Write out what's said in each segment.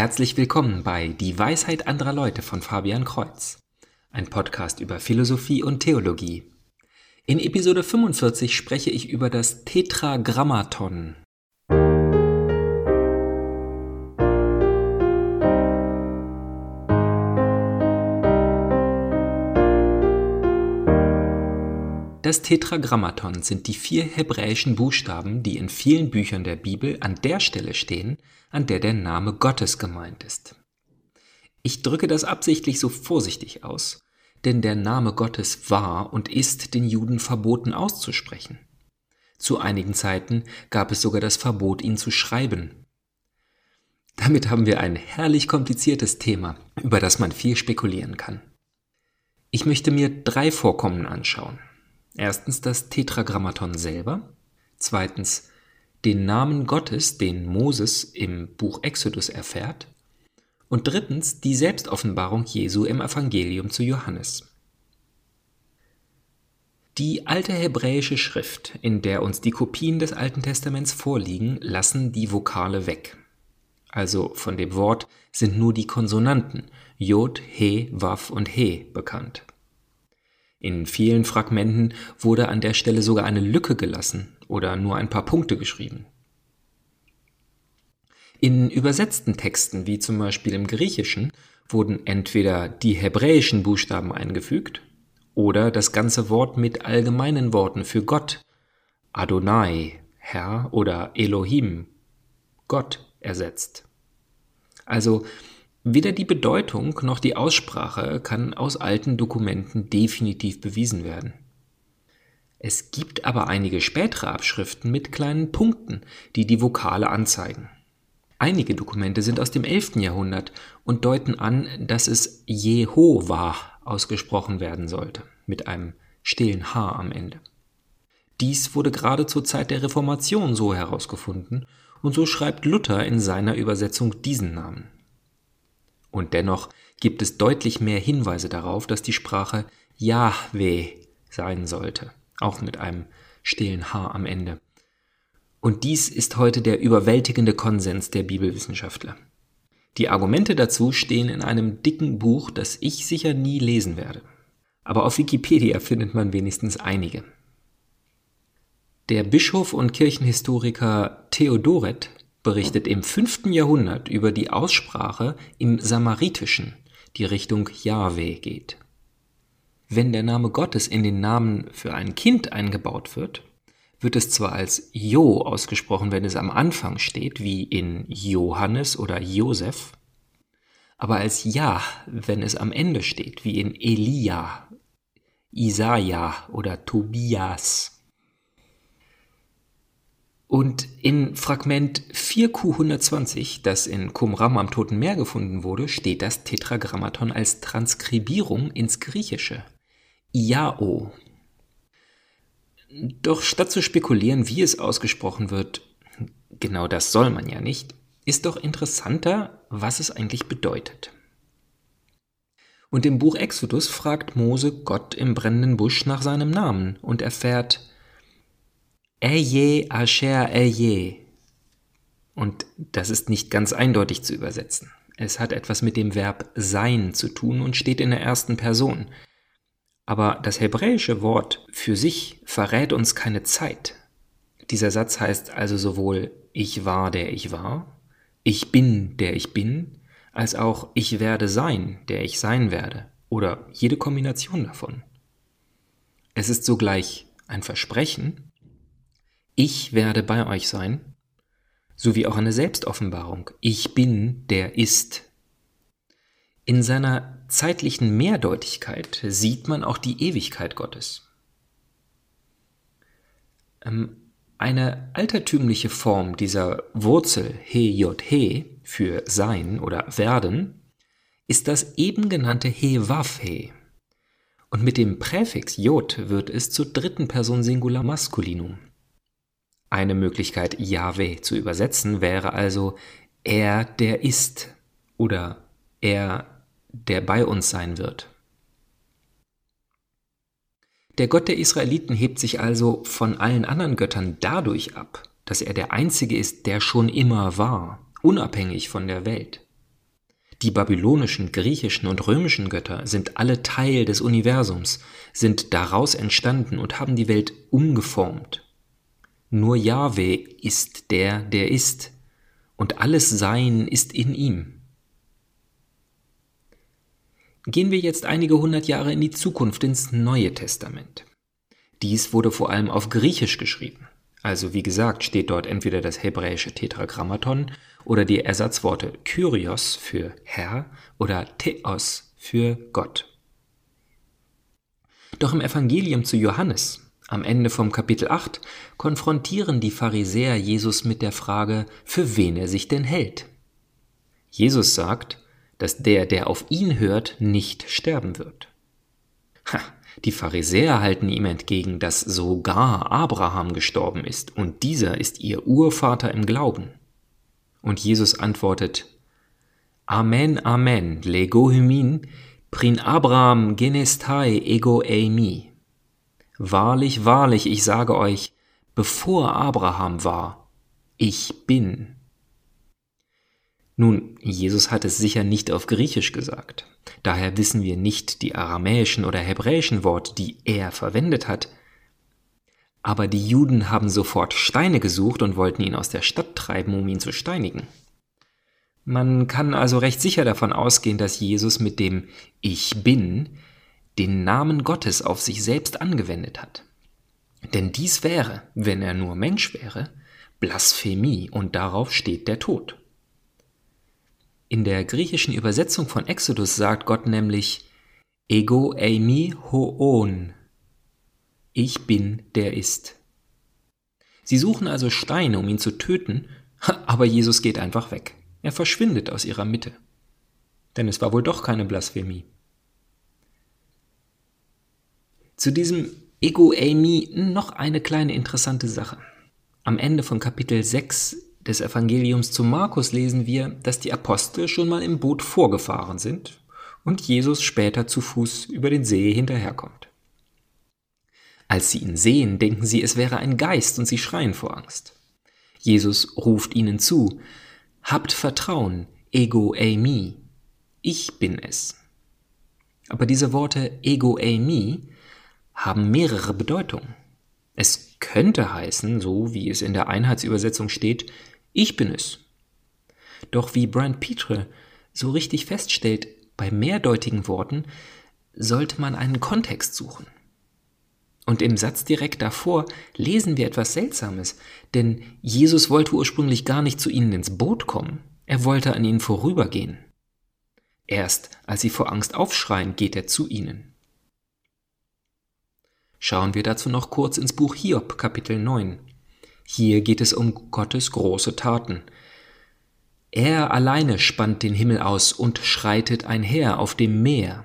Herzlich willkommen bei Die Weisheit anderer Leute von Fabian Kreuz, ein Podcast über Philosophie und Theologie. In Episode 45 spreche ich über das Tetragrammaton. Das Tetragrammaton sind die vier hebräischen Buchstaben, die in vielen Büchern der Bibel an der Stelle stehen, an der der Name Gottes gemeint ist. Ich drücke das absichtlich so vorsichtig aus, denn der Name Gottes war und ist den Juden verboten auszusprechen. Zu einigen Zeiten gab es sogar das Verbot, ihn zu schreiben. Damit haben wir ein herrlich kompliziertes Thema, über das man viel spekulieren kann. Ich möchte mir drei Vorkommen anschauen. Erstens das Tetragrammaton selber, zweitens den Namen Gottes, den Moses im Buch Exodus erfährt, und drittens die Selbstoffenbarung Jesu im Evangelium zu Johannes. Die alte hebräische Schrift, in der uns die Kopien des Alten Testaments vorliegen, lassen die Vokale weg. Also von dem Wort sind nur die Konsonanten Jod, He, Waf und He bekannt. In vielen Fragmenten wurde an der Stelle sogar eine Lücke gelassen oder nur ein paar Punkte geschrieben. In übersetzten Texten, wie zum Beispiel im Griechischen, wurden entweder die hebräischen Buchstaben eingefügt oder das ganze Wort mit allgemeinen Worten für Gott, Adonai, Herr oder Elohim, Gott, ersetzt. Also Weder die Bedeutung noch die Aussprache kann aus alten Dokumenten definitiv bewiesen werden. Es gibt aber einige spätere Abschriften mit kleinen Punkten, die die Vokale anzeigen. Einige Dokumente sind aus dem 11. Jahrhundert und deuten an, dass es Jehova ausgesprochen werden sollte, mit einem stillen H am Ende. Dies wurde gerade zur Zeit der Reformation so herausgefunden, und so schreibt Luther in seiner Übersetzung diesen Namen. Und dennoch gibt es deutlich mehr Hinweise darauf, dass die Sprache Yahweh sein sollte, auch mit einem stillen H am Ende. Und dies ist heute der überwältigende Konsens der Bibelwissenschaftler. Die Argumente dazu stehen in einem dicken Buch, das ich sicher nie lesen werde. Aber auf Wikipedia findet man wenigstens einige. Der Bischof und Kirchenhistoriker Theodoret berichtet im 5. Jahrhundert über die Aussprache im Samaritischen, die Richtung Jahwe geht. Wenn der Name Gottes in den Namen für ein Kind eingebaut wird, wird es zwar als Jo ausgesprochen, wenn es am Anfang steht, wie in Johannes oder Josef, aber als Ja, wenn es am Ende steht, wie in Elia, Isaia oder Tobias. Und in Fragment 4Q120, das in Qumran am Toten Meer gefunden wurde, steht das Tetragrammaton als Transkribierung ins Griechische. Iao. Doch statt zu spekulieren, wie es ausgesprochen wird, genau das soll man ja nicht, ist doch interessanter, was es eigentlich bedeutet. Und im Buch Exodus fragt Mose Gott im brennenden Busch nach seinem Namen und erfährt, Eye Asher Eye. Und das ist nicht ganz eindeutig zu übersetzen. Es hat etwas mit dem Verb sein zu tun und steht in der ersten Person. Aber das hebräische Wort für sich verrät uns keine Zeit. Dieser Satz heißt also sowohl ich war, der ich war, ich bin, der ich bin, als auch ich werde sein, der ich sein werde, oder jede Kombination davon. Es ist sogleich ein Versprechen ich werde bei euch sein, sowie auch eine Selbstoffenbarung. Ich bin, der ist. In seiner zeitlichen Mehrdeutigkeit sieht man auch die Ewigkeit Gottes. Ähm, eine altertümliche Form dieser Wurzel he für sein oder werden ist das eben genannte he waf he. Und mit dem Präfix jod wird es zur dritten Person Singular Maskulinum. Eine Möglichkeit, Yahweh zu übersetzen, wäre also er, der ist oder er, der bei uns sein wird. Der Gott der Israeliten hebt sich also von allen anderen Göttern dadurch ab, dass er der Einzige ist, der schon immer war, unabhängig von der Welt. Die babylonischen, griechischen und römischen Götter sind alle Teil des Universums, sind daraus entstanden und haben die Welt umgeformt. Nur Jahwe ist der, der ist, und alles Sein ist in ihm. Gehen wir jetzt einige hundert Jahre in die Zukunft ins Neue Testament. Dies wurde vor allem auf Griechisch geschrieben. Also wie gesagt, steht dort entweder das hebräische Tetragrammaton oder die Ersatzworte Kyrios für Herr oder Theos für Gott. Doch im Evangelium zu Johannes, am Ende vom Kapitel 8, konfrontieren die Pharisäer Jesus mit der Frage, für wen er sich denn hält. Jesus sagt, dass der, der auf ihn hört, nicht sterben wird. Ha, die Pharisäer halten ihm entgegen, dass sogar Abraham gestorben ist, und dieser ist ihr Urvater im Glauben. Und Jesus antwortet, Amen, Amen, lego hymin, prin Abraham genestai ego eimi. Wahrlich, wahrlich, ich sage euch, bevor Abraham war, ich bin. Nun, Jesus hat es sicher nicht auf Griechisch gesagt. Daher wissen wir nicht die aramäischen oder hebräischen Worte, die er verwendet hat. Aber die Juden haben sofort Steine gesucht und wollten ihn aus der Stadt treiben, um ihn zu steinigen. Man kann also recht sicher davon ausgehen, dass Jesus mit dem Ich bin den Namen Gottes auf sich selbst angewendet hat. Denn dies wäre, wenn er nur Mensch wäre, Blasphemie und darauf steht der Tod. In der griechischen Übersetzung von Exodus sagt Gott nämlich Ego eimi hoon. Ich bin, der ist. Sie suchen also Steine, um ihn zu töten, aber Jesus geht einfach weg. Er verschwindet aus ihrer Mitte. Denn es war wohl doch keine Blasphemie. Zu diesem Ego eimi noch eine kleine interessante Sache. Am Ende von Kapitel 6 des Evangeliums zu Markus lesen wir, dass die Apostel schon mal im Boot vorgefahren sind und Jesus später zu Fuß über den See hinterherkommt. Als sie ihn sehen, denken sie, es wäre ein Geist und sie schreien vor Angst. Jesus ruft ihnen zu, Habt Vertrauen, ego eimi, ich bin es. Aber diese Worte ego eimi haben mehrere Bedeutungen. Es könnte heißen, so wie es in der Einheitsübersetzung steht, ich bin es. Doch wie Brian Petre so richtig feststellt, bei mehrdeutigen Worten sollte man einen Kontext suchen. Und im Satz direkt davor lesen wir etwas Seltsames, denn Jesus wollte ursprünglich gar nicht zu ihnen ins Boot kommen, er wollte an ihnen vorübergehen. Erst als sie vor Angst aufschreien, geht er zu ihnen. Schauen wir dazu noch kurz ins Buch Hiob, Kapitel 9. Hier geht es um Gottes große Taten. Er alleine spannt den Himmel aus und schreitet einher auf dem Meer.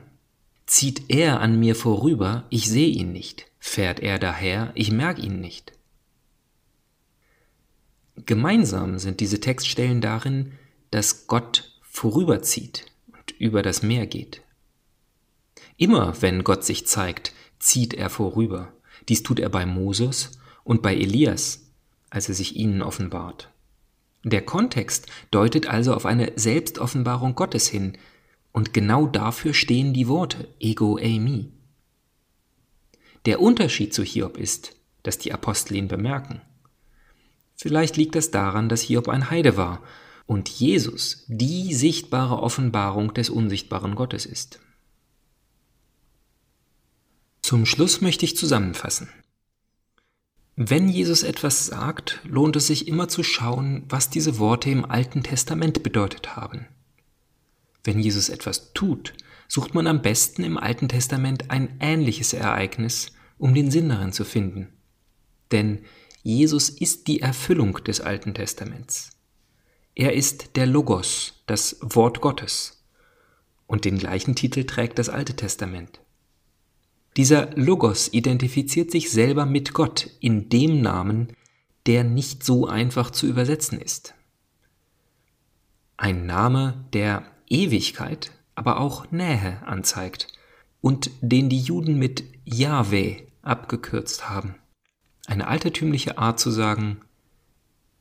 Zieht er an mir vorüber, ich seh ihn nicht, fährt er daher, ich merk ihn nicht. Gemeinsam sind diese Textstellen darin, dass Gott vorüberzieht und über das Meer geht. Immer wenn Gott sich zeigt, zieht er vorüber. Dies tut er bei Moses und bei Elias, als er sich ihnen offenbart. Der Kontext deutet also auf eine Selbstoffenbarung Gottes hin, und genau dafür stehen die Worte ego eimi. Der Unterschied zu Hiob ist, dass die Apostel ihn bemerken. Vielleicht liegt das daran, dass Hiob ein Heide war und Jesus die sichtbare Offenbarung des unsichtbaren Gottes ist. Zum Schluss möchte ich zusammenfassen. Wenn Jesus etwas sagt, lohnt es sich immer zu schauen, was diese Worte im Alten Testament bedeutet haben. Wenn Jesus etwas tut, sucht man am besten im Alten Testament ein ähnliches Ereignis, um den Sinn darin zu finden. Denn Jesus ist die Erfüllung des Alten Testaments. Er ist der Logos, das Wort Gottes. Und den gleichen Titel trägt das Alte Testament. Dieser Logos identifiziert sich selber mit Gott in dem Namen, der nicht so einfach zu übersetzen ist. Ein Name, der Ewigkeit, aber auch Nähe anzeigt und den die Juden mit Yahweh abgekürzt haben. Eine altertümliche Art zu sagen,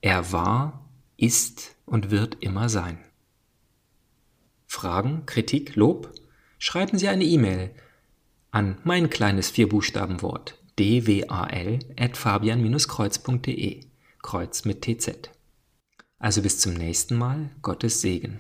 er war, ist und wird immer sein. Fragen, Kritik, Lob? Schreiben Sie eine E-Mail an mein kleines Vierbuchstabenwort dwal at fabian-kreuz.de Kreuz mit TZ. Also bis zum nächsten Mal, Gottes Segen.